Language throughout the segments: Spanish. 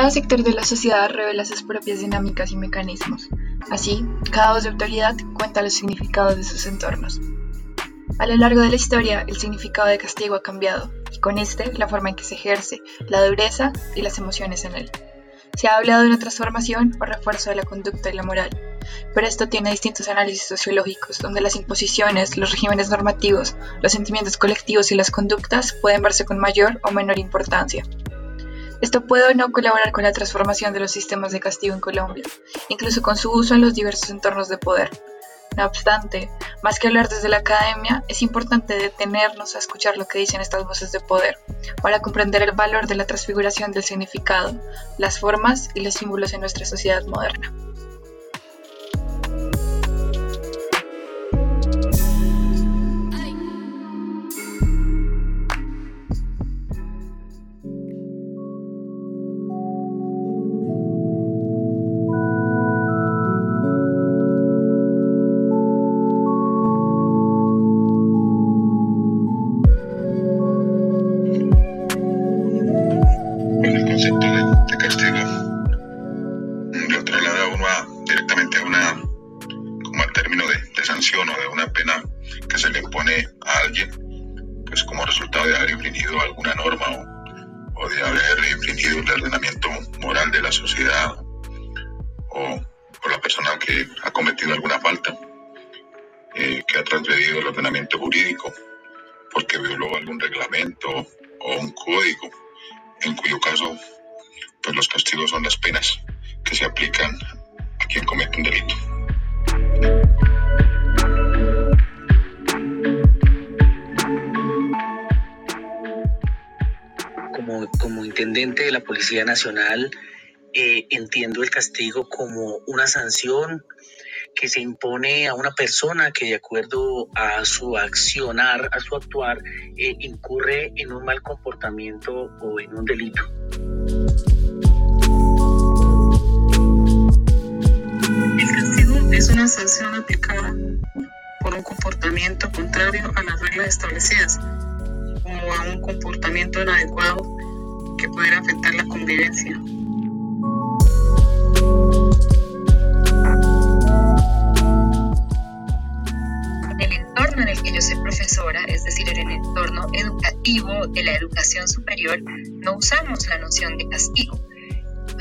Cada sector de la sociedad revela sus propias dinámicas y mecanismos. Así, cada voz de autoridad cuenta los significados de sus entornos. A lo largo de la historia, el significado de castigo ha cambiado, y con este, la forma en que se ejerce, la dureza y las emociones en él. Se ha hablado de una transformación o refuerzo de la conducta y la moral, pero esto tiene distintos análisis sociológicos, donde las imposiciones, los regímenes normativos, los sentimientos colectivos y las conductas pueden verse con mayor o menor importancia. Esto puede o no colaborar con la transformación de los sistemas de castigo en Colombia, incluso con su uso en los diversos entornos de poder, no obstante, más que hablar desde la academia, es importante detenernos a escuchar lo que dicen estas voces de poder, para comprender el valor de la transfiguración del significado, las formas y los símbolos en nuestra sociedad moderna. alguna norma o, de haber infringido el ordenamiento moral de la sociedad o, o la persona que ha cometido alguna falta, eh, que ha transgredido el ordenamiento jurídico porque violó algún reglamento o un código, en cuyo caso pues los castigos son las penas que se aplican a quien comete un delito. Nacional, eh, entiendo el castigo como una sanción que se impone a una persona que de acuerdo a su accionar, a su actuar, eh, incurre en un mal comportamiento o en un delito. El castigo es una sanción aplicada por un comportamiento contrario a las reglas establecidas, como a un comportamiento inadecuado pudiera afectar la convivencia. En el entorno en el que yo soy profesora, es decir, en el entorno educativo de la educación superior, no usamos la noción de castigo.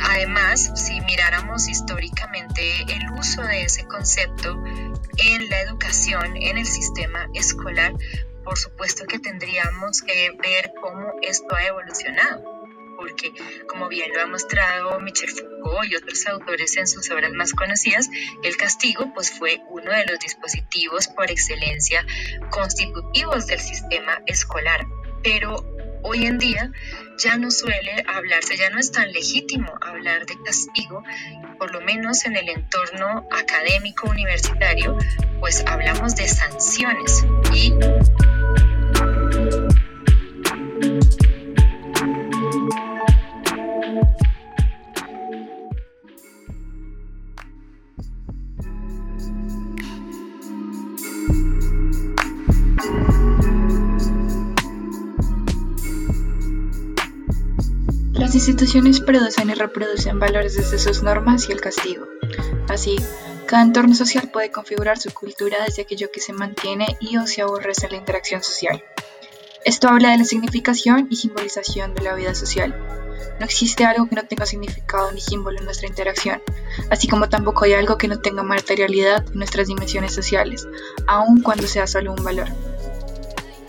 Además, si miráramos históricamente el uso de ese concepto en la educación, en el sistema escolar, por supuesto que tendríamos que ver cómo esto ha evolucionado porque como bien lo ha mostrado Michel Foucault y otros autores en sus obras más conocidas, el castigo pues fue uno de los dispositivos por excelencia constitutivos del sistema escolar. Pero hoy en día ya no suele hablarse, ya no es tan legítimo hablar de castigo, por lo menos en el entorno académico universitario, pues hablamos de sanciones y instituciones producen y reproducen valores desde sus normas y el castigo. Así, cada entorno social puede configurar su cultura desde aquello que se mantiene y o se aborrece la interacción social. Esto habla de la significación y simbolización de la vida social. No existe algo que no tenga significado ni símbolo en nuestra interacción, así como tampoco hay algo que no tenga materialidad en nuestras dimensiones sociales, aun cuando sea solo un valor.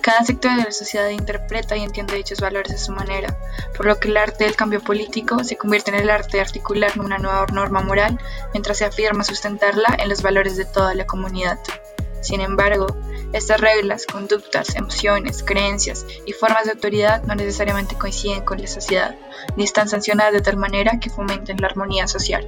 Cada sector de la sociedad interpreta y entiende dichos valores a su manera, por lo que el arte del cambio político se convierte en el arte de articular una nueva norma moral mientras se afirma sustentarla en los valores de toda la comunidad. Sin embargo, estas reglas, conductas, emociones, creencias y formas de autoridad no necesariamente coinciden con la sociedad, ni están sancionadas de tal manera que fomenten la armonía social.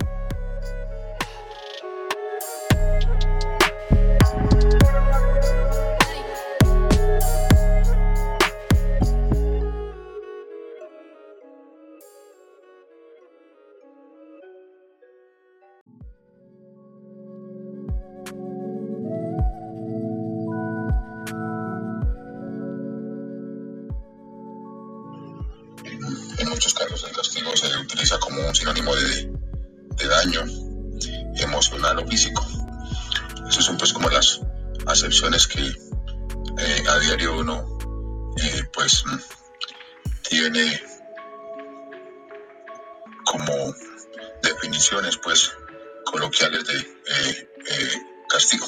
El castigo se utiliza como un sinónimo de, daño emocional o físico. Esas son pues como las acepciones que eh, a diario uno eh, pues tiene como definiciones pues coloquiales de eh, castigo.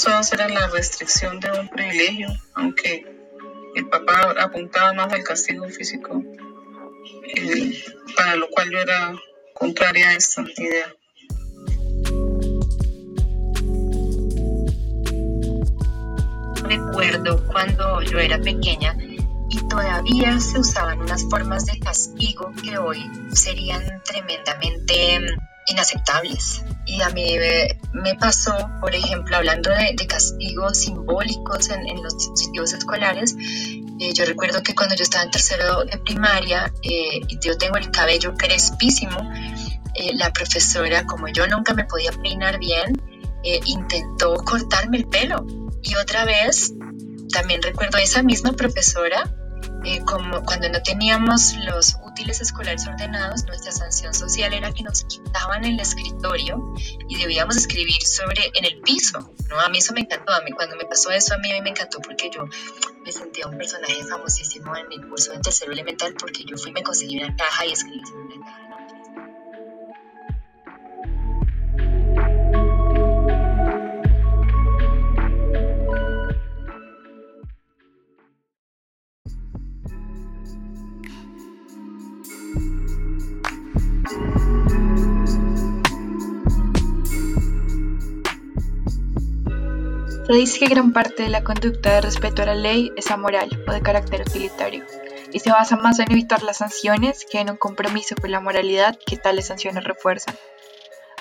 Usados era la restricción de un privilegio, aunque el papá apuntaba más al castigo físico, para lo cual yo era contraria a esta idea. Recuerdo cuando yo era pequeña y todavía se usaban unas formas de castigo que hoy serían tremendamente inaceptables. Y a mí me, pasó, por ejemplo, hablando de, castigos simbólicos en, los dispositivos escolares, eh, yo recuerdo que cuando yo estaba en tercero de primaria eh, y yo tengo el cabello crespísimo, eh, la profesora, como yo nunca me podía peinar bien, intentó cortarme el pelo. Y otra vez, también recuerdo a esa misma profesora eh, como cuando no teníamos los útiles escolares ordenados, nuestra sanción social era que nos quitaban el escritorio y debíamos escribir sobre en el piso. ¿no? A mí eso me encantó, a mí cuando me pasó eso a mí, a mí me encantó porque yo me sentía un personaje famosísimo en el curso de tercero elemental porque yo fui, me conseguí una caja y escribí sobre una caja. Se dice que gran parte de la conducta de respeto a la ley es amoral o de carácter utilitario, y se basa más en evitar las sanciones que en un compromiso con la moralidad que tales sanciones refuerzan.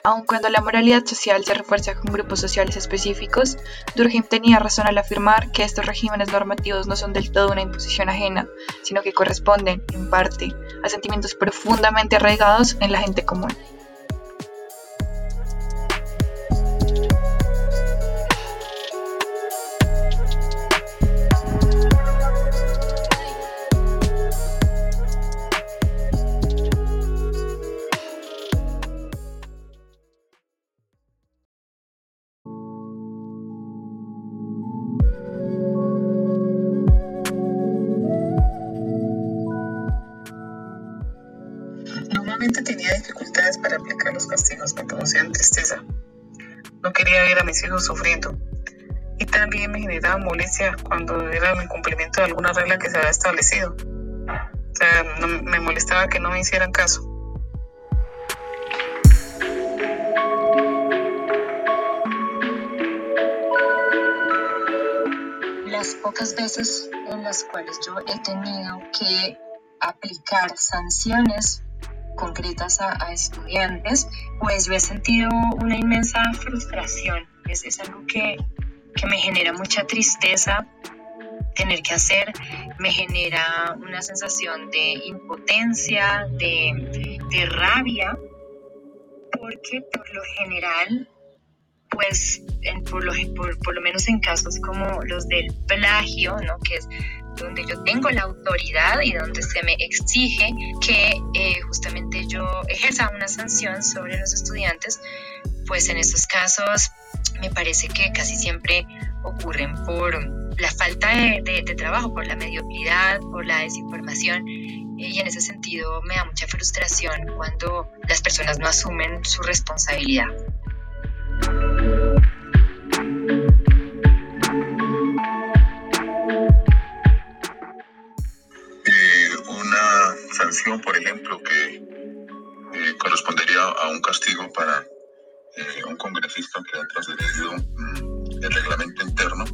Aun cuando la moralidad social se refuerza con grupos sociales específicos, Durkheim tenía razón al afirmar que estos regímenes normativos no son del todo una imposición ajena, sino que corresponden, en parte, a sentimientos profundamente arraigados en la gente común. Y también me generaba molestia cuando era el incumplimiento de alguna regla que se había establecido. O sea, me molestaba que no me hicieran caso. Las pocas veces en las cuales yo he tenido que aplicar sanciones concretas a, estudiantes, pues yo he sentido una inmensa frustración. Es, es algo que, que me genera mucha tristeza tener que hacer, me genera una sensación de impotencia, de, de rabia, porque por lo general pues por, lo, por, por, lo menos en casos como los del plagio, ¿no? que es donde yo tengo la autoridad y donde se me exige que eh, justamente yo ejerza una sanción sobre los estudiantes, pues en estos casos me parece que casi siempre ocurren por la falta de, trabajo, por la mediocridad, por la desinformación y en ese sentido me da mucha frustración cuando las personas no asumen su responsabilidad. por ejemplo, que eh, correspondería a un castigo para eh, un congresista que ha trasgredido mm, el reglamento interno,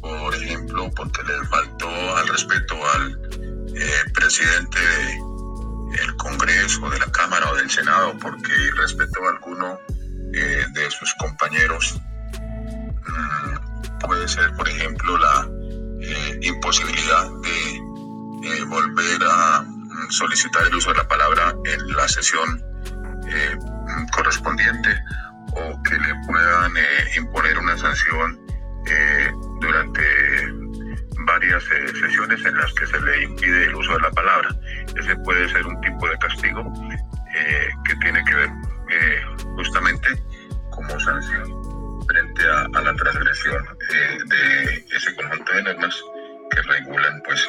por ejemplo, porque le faltó al respeto al eh, presidente del Congreso, de la Cámara o del Senado, porque respetó a alguno de sus compañeros. Mm, puede ser, por ejemplo, la imposibilidad de volver a solicitar el uso de la palabra en la sesión correspondiente o que le puedan imponer una sanción durante varias sesiones en las que se le impide el uso de la palabra. Ese puede ser un tipo de castigo que tiene que ver justamente como sanción frente a, la transgresión de ese conjunto de normas que regulan pues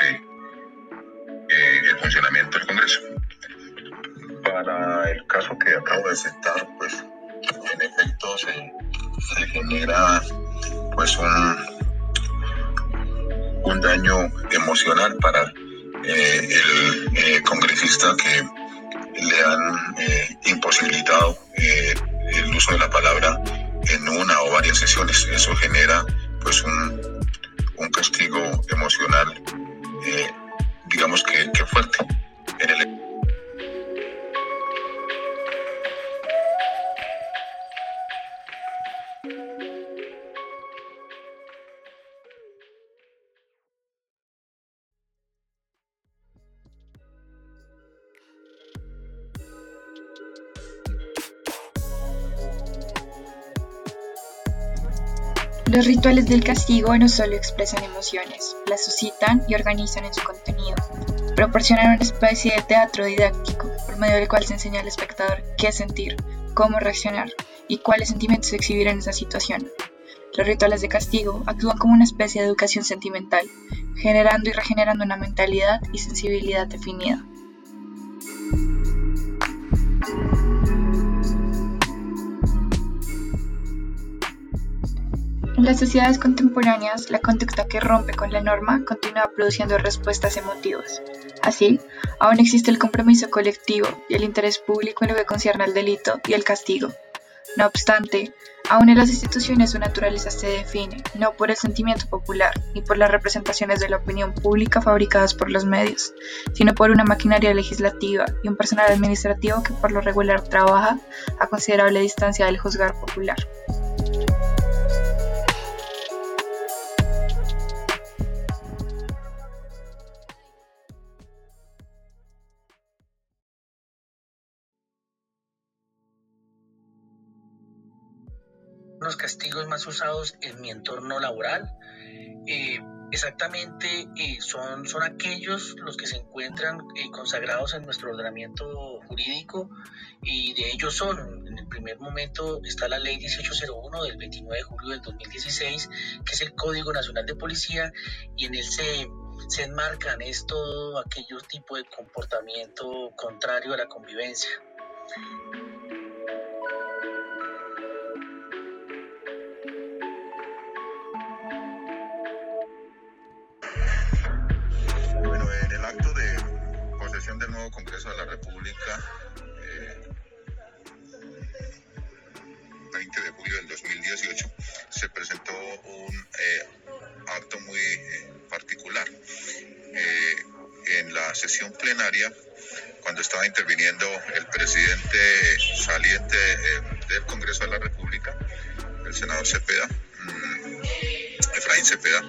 eh, el funcionamiento del Congreso. Para el caso que acabo de citar, pues en efecto se, genera pues un, un daño emocional para eh, el eh, congresista que le han imposibilitado el uso de la palabra en una o varias sesiones. Eso genera pues un, un castigo emocional digamos que, que fuerte en el Los rituales del castigo no solo expresan emociones, las suscitan y organizan en su contenido. Proporcionan una especie de teatro didáctico por medio del cual se enseña al espectador qué sentir, cómo reaccionar y cuáles sentimientos exhibir en esa situación. Los rituales de castigo actúan como una especie de educación sentimental, generando y regenerando una mentalidad y sensibilidad definida. Las sociedades contemporáneas, la conducta que rompe con la norma continúa produciendo respuestas emotivas. Así, aún existe el compromiso colectivo y el interés público en lo que concierne al delito y el castigo. No obstante, aún en las instituciones su naturaleza se define no por el sentimiento popular ni por las representaciones de la opinión pública fabricadas por los medios, sino por una maquinaria legislativa y un personal administrativo que por lo regular trabaja a considerable distancia del juzgar popular. Los castigos más usados en mi entorno laboral. Eh, exactamente eh, son, son aquellos los que se encuentran eh, consagrados en nuestro ordenamiento jurídico y de ellos son, en el primer momento está la ley 1801 del 29 de julio del 2016, que es el Código Nacional de Policía y en él se, se enmarcan estos aquellos tipos de comportamiento contrario a la convivencia. Del nuevo Congreso de la República, 20 eh, de julio del 2018, se presentó un eh, acto muy eh, particular. en la sesión plenaria, cuando estaba interviniendo el presidente saliente del Congreso de la República, el senador Cepeda, mm, Efraín Cepeda,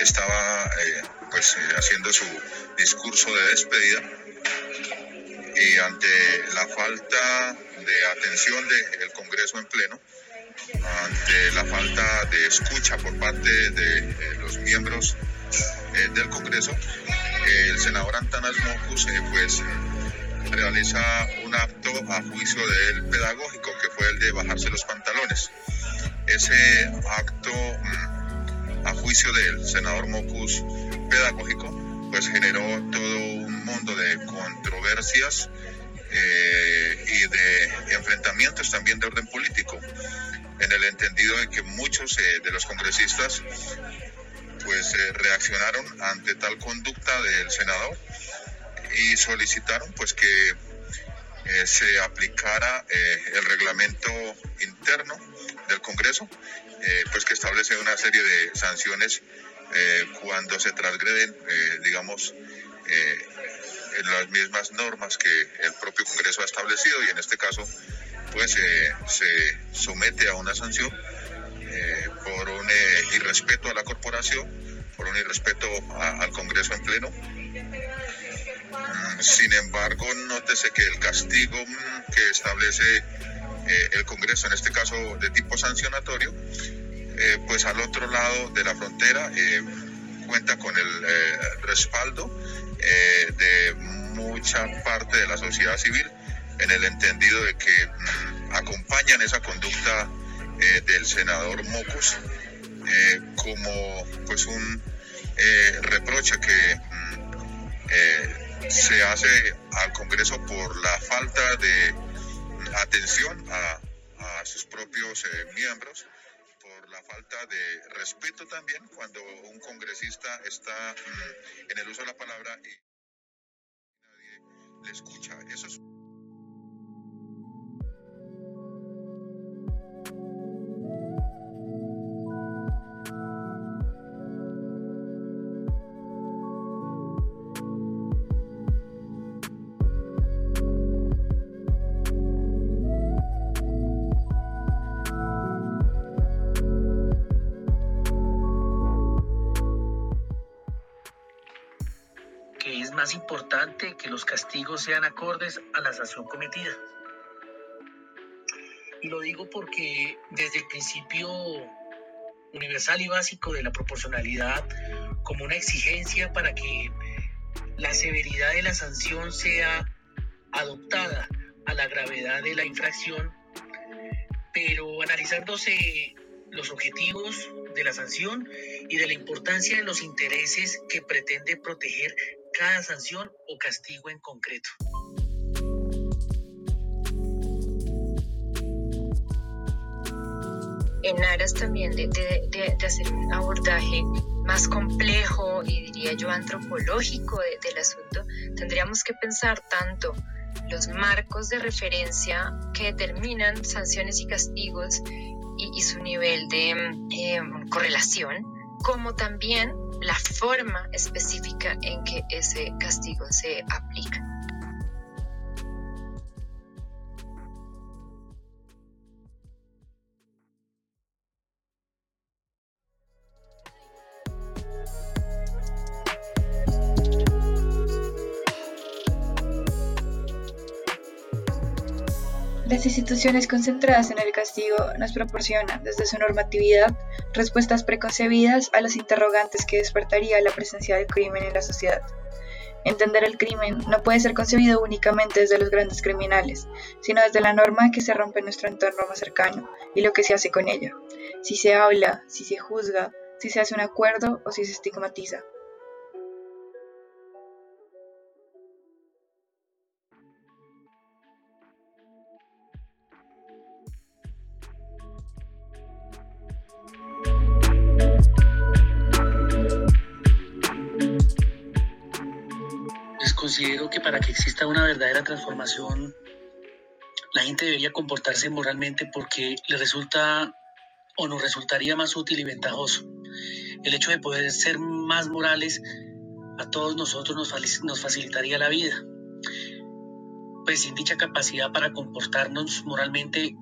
estaba pues haciendo su discurso de despedida y ante la falta de atención del Congreso en pleno, ante la falta de escucha por parte de, los miembros eh, del Congreso, el senador Antanas Mocus eh, pues realiza un acto a juicio de él pedagógico que fue el de bajarse los pantalones. Ese acto mm, a juicio del senador Mocus pedagógico pues generó todo un mundo de controversias eh, y de enfrentamientos también de orden político, en el entendido de que muchos eh, de los congresistas pues eh, reaccionaron ante tal conducta del senador y solicitaron pues que se aplicara el reglamento interno del Congreso, pues que establece una serie de sanciones eh, cuando se transgreden, eh, digamos, eh, las mismas normas que el propio Congreso ha establecido y en este caso, pues se somete a una sanción por un irrespeto a la corporación, por un irrespeto al Congreso en pleno. Mm, Sin embargo, nótese que el castigo mm, que establece el Congreso, en este caso de tipo sancionatorio, eh, pues al otro lado de la frontera eh, cuenta con el respaldo de mucha parte de la sociedad civil en el entendido de que mm, acompañan esa conducta del senador Mocos como pues un reproche que mm, se hace al Congreso por la falta de atención a, sus propios eh, miembros por la falta de respeto también cuando un congresista está mm, en el uso de la palabra y nadie le escucha. Eso es castigos sean acordes a la sanción cometida. Y lo digo porque desde el principio universal y básico de la proporcionalidad como una exigencia para que la severidad de la sanción sea adoptada a la gravedad de la infracción, pero analizándose los objetivos de la sanción y de la importancia de los intereses que pretende proteger cada sanción o castigo en concreto. En aras también de, hacer un abordaje más complejo y diría yo antropológico del asunto, tendríamos que pensar tanto los marcos de referencia que determinan sanciones y castigos y, su nivel de eh, correlación, como también la forma específica en que ese castigo se aplica. Las instituciones concentradas en el castigo nos proporcionan, desde su normatividad, respuestas preconcebidas a los interrogantes que despertaría la presencia del crimen en la sociedad. Entender el crimen no puede ser concebido únicamente desde los grandes criminales, sino desde la norma que se rompe en nuestro entorno más cercano y lo que se hace con ella, si se habla, si se juzga, si se hace un acuerdo o si se estigmatiza. Considero que para que exista una verdadera transformación, la gente debería comportarse moralmente porque le resulta o nos resultaría más útil y ventajoso. El hecho de poder ser más morales a todos nosotros nos, facilitaría la vida. Pues sin dicha capacidad para comportarnos moralmente,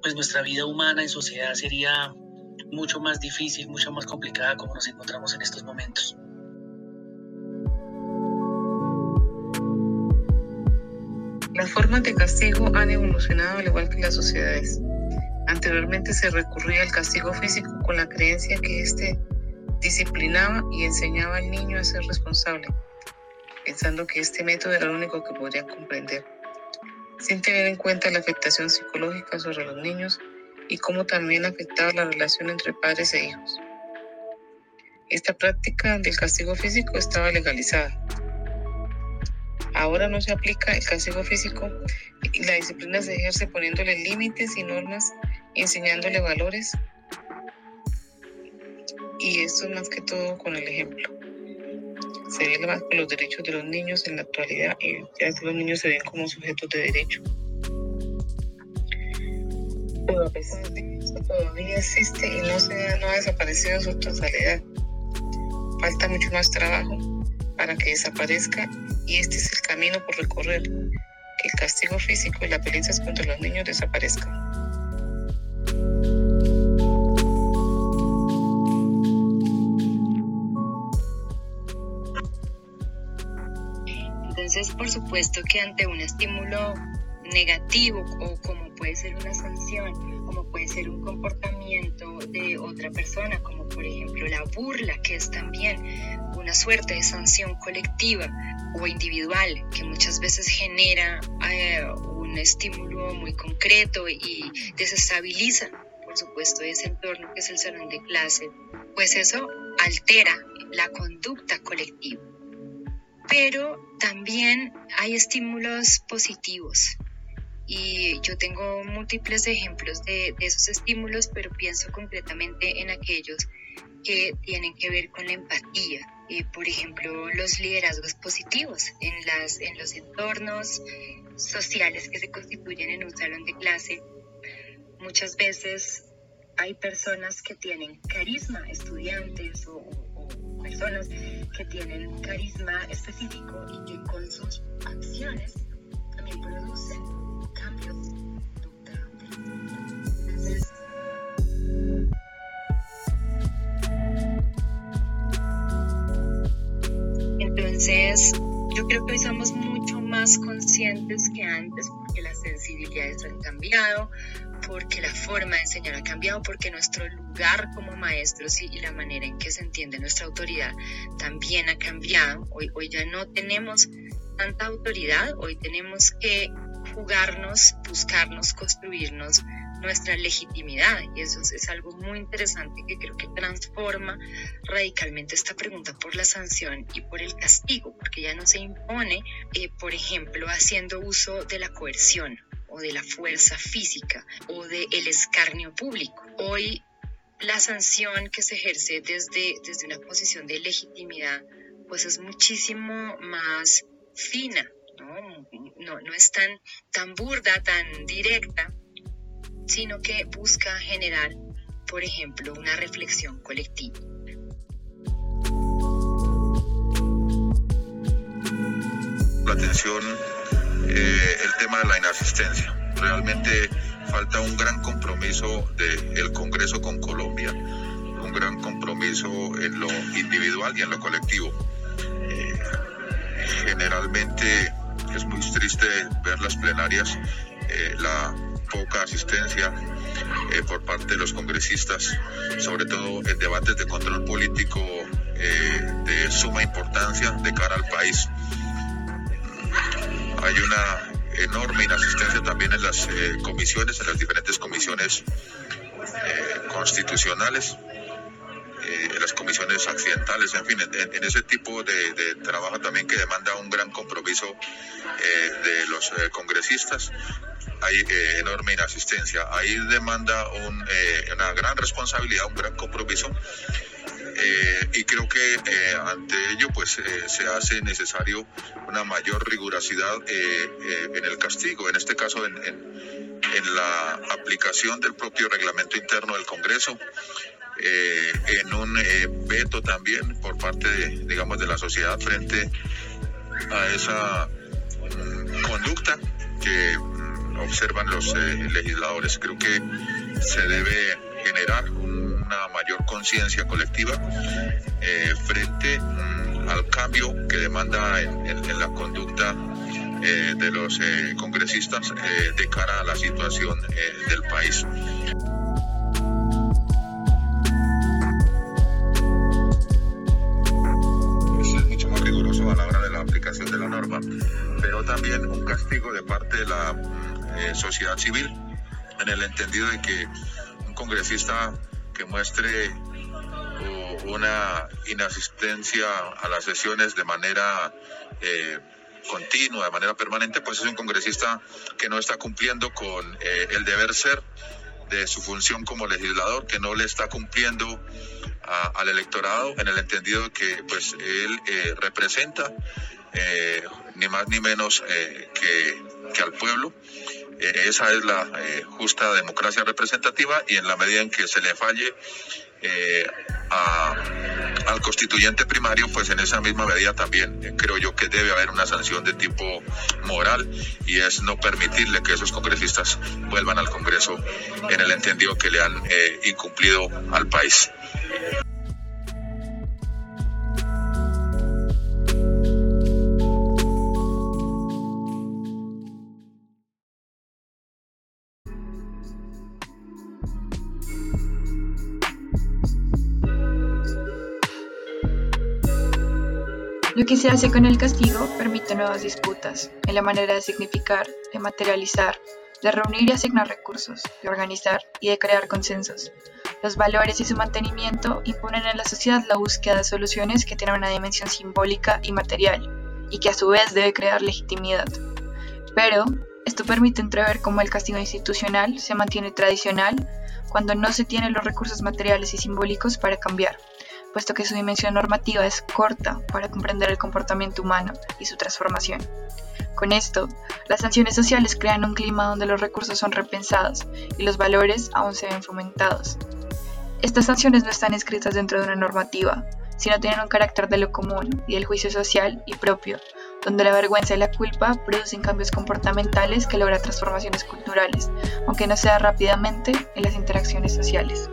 pues nuestra vida humana en sociedad sería mucho más difícil, mucho más complicada como nos encontramos en estos momentos. Las formas de castigo han evolucionado al igual que las sociedades. Anteriormente se recurría al castigo físico con la creencia que éste disciplinaba y enseñaba al niño a ser responsable, pensando que este método era el único que podría comprender, sin tener en cuenta la afectación psicológica sobre los niños y cómo también afectaba la relación entre padres e hijos. Esta práctica del castigo físico estaba legalizada, Ahora no se aplica el castigo físico la disciplina se ejerce poniéndole límites y normas, enseñándole valores. Y esto es más que todo con el ejemplo. Se ve los derechos de los niños en la actualidad y ya los niños se ven como sujetos de derecho. A pesar de esto todavía existe y no, se, no ha desaparecido en su totalidad. Falta mucho más trabajo para que desaparezca y este es el camino por recorrer, que el castigo físico y la violencia contra los niños desaparezcan. Entonces, por supuesto que ante un estímulo negativo o como puede ser una sanción, como puede ser un comportamiento de otra persona, como por ejemplo la burla, que es también una suerte de sanción colectiva o individual, que muchas veces genera eh, un estímulo muy concreto y desestabiliza, por supuesto, ese entorno que es el salón de clase, pues eso altera la conducta colectiva. Pero también hay estímulos positivos y yo tengo múltiples ejemplos de, esos estímulos, pero pienso concretamente en aquellos que tienen que ver con la empatía. Eh, por ejemplo, los liderazgos positivos en, las, en los entornos sociales que se constituyen en un salón de clase. Muchas veces hay personas que tienen carisma, estudiantes o, o personas que tienen carisma específico y que con sus acciones también producen entonces, yo creo que hoy somos mucho más conscientes que antes porque las sensibilidades han cambiado, porque la forma de enseñar ha cambiado, porque nuestro lugar como maestros y, la manera en que se entiende nuestra autoridad también ha cambiado. Hoy, hoy ya no tenemos tanta autoridad, hoy tenemos que jugarnos, buscarnos, construirnos nuestra legitimidad. Y eso es, algo muy interesante que creo que transforma radicalmente esta pregunta por la sanción y por el castigo, porque ya no se impone, eh, por ejemplo, haciendo uso de la coerción o de la fuerza física o del el escarnio público. Hoy la sanción que se ejerce desde, desde una posición de legitimidad pues es muchísimo más fina, no, no, es tan, tan burda, tan directa, sino que busca generar, por ejemplo, una reflexión colectiva. La atención eh, el tema de la inasistencia. Realmente falta un gran compromiso del Congreso con Colombia, un gran compromiso en lo individual y en lo colectivo. Eh, generalmente es muy triste ver las plenarias, eh, la poca asistencia eh, por parte de los congresistas, sobre todo en debates de control político eh, de suma importancia de cara al país. Hay una enorme inasistencia también en las comisiones, en las diferentes comisiones constitucionales en las comisiones accidentales, en fin, en, ese tipo de, trabajo también que demanda un gran compromiso eh, de los eh, congresistas. Hay eh, enorme inasistencia. Ahí demanda una gran responsabilidad, un gran compromiso. y creo que ante ello pues se hace necesario una mayor rigurosidad en el castigo, en este caso en, en la aplicación del propio reglamento interno del Congreso, eh, en un eh, veto también por parte de, digamos, de la sociedad frente a esa mm, conducta que mm, observan los eh, legisladores. Creo que se debe generar una mayor conciencia colectiva frente mm, al cambio que demanda en, la conducta de los congresistas de cara a la situación del país. De parte de la eh, sociedad civil, en el entendido de que un congresista que muestre una inasistencia a las sesiones de manera eh, continua, de manera permanente, pues es un congresista que no está cumpliendo con eh, el deber ser de su función como legislador, que no le está cumpliendo al electorado en el entendido de que pues él representa ni más ni menos eh, que, al pueblo. Eh, esa es la justa democracia representativa y en la medida en que se le falle al constituyente primario, pues en esa misma medida también creo yo que debe haber una sanción de tipo moral y es no permitirle que esos congresistas vuelvan al Congreso en el entendido que le han incumplido al país. Lo que se hace con el castigo permite nuevas disputas en la manera de significar, de materializar, de reunir y asignar recursos, de organizar y de crear consensos. Los valores y su mantenimiento imponen en la sociedad la búsqueda de soluciones que tienen una dimensión simbólica y material, y que a su vez debe crear legitimidad. Pero esto permite entrever cómo el castigo institucional se mantiene tradicional cuando no se tienen los recursos materiales y simbólicos para cambiar puesto que su dimensión normativa es corta para comprender el comportamiento humano y su transformación. Con esto, las sanciones sociales crean un clima donde los recursos son repensados y los valores aún se ven fomentados. Estas sanciones no están escritas dentro de una normativa, sino tienen un carácter de lo común y del juicio social y propio, donde la vergüenza y la culpa producen cambios comportamentales que logran transformaciones culturales, aunque no sea rápidamente en las interacciones sociales.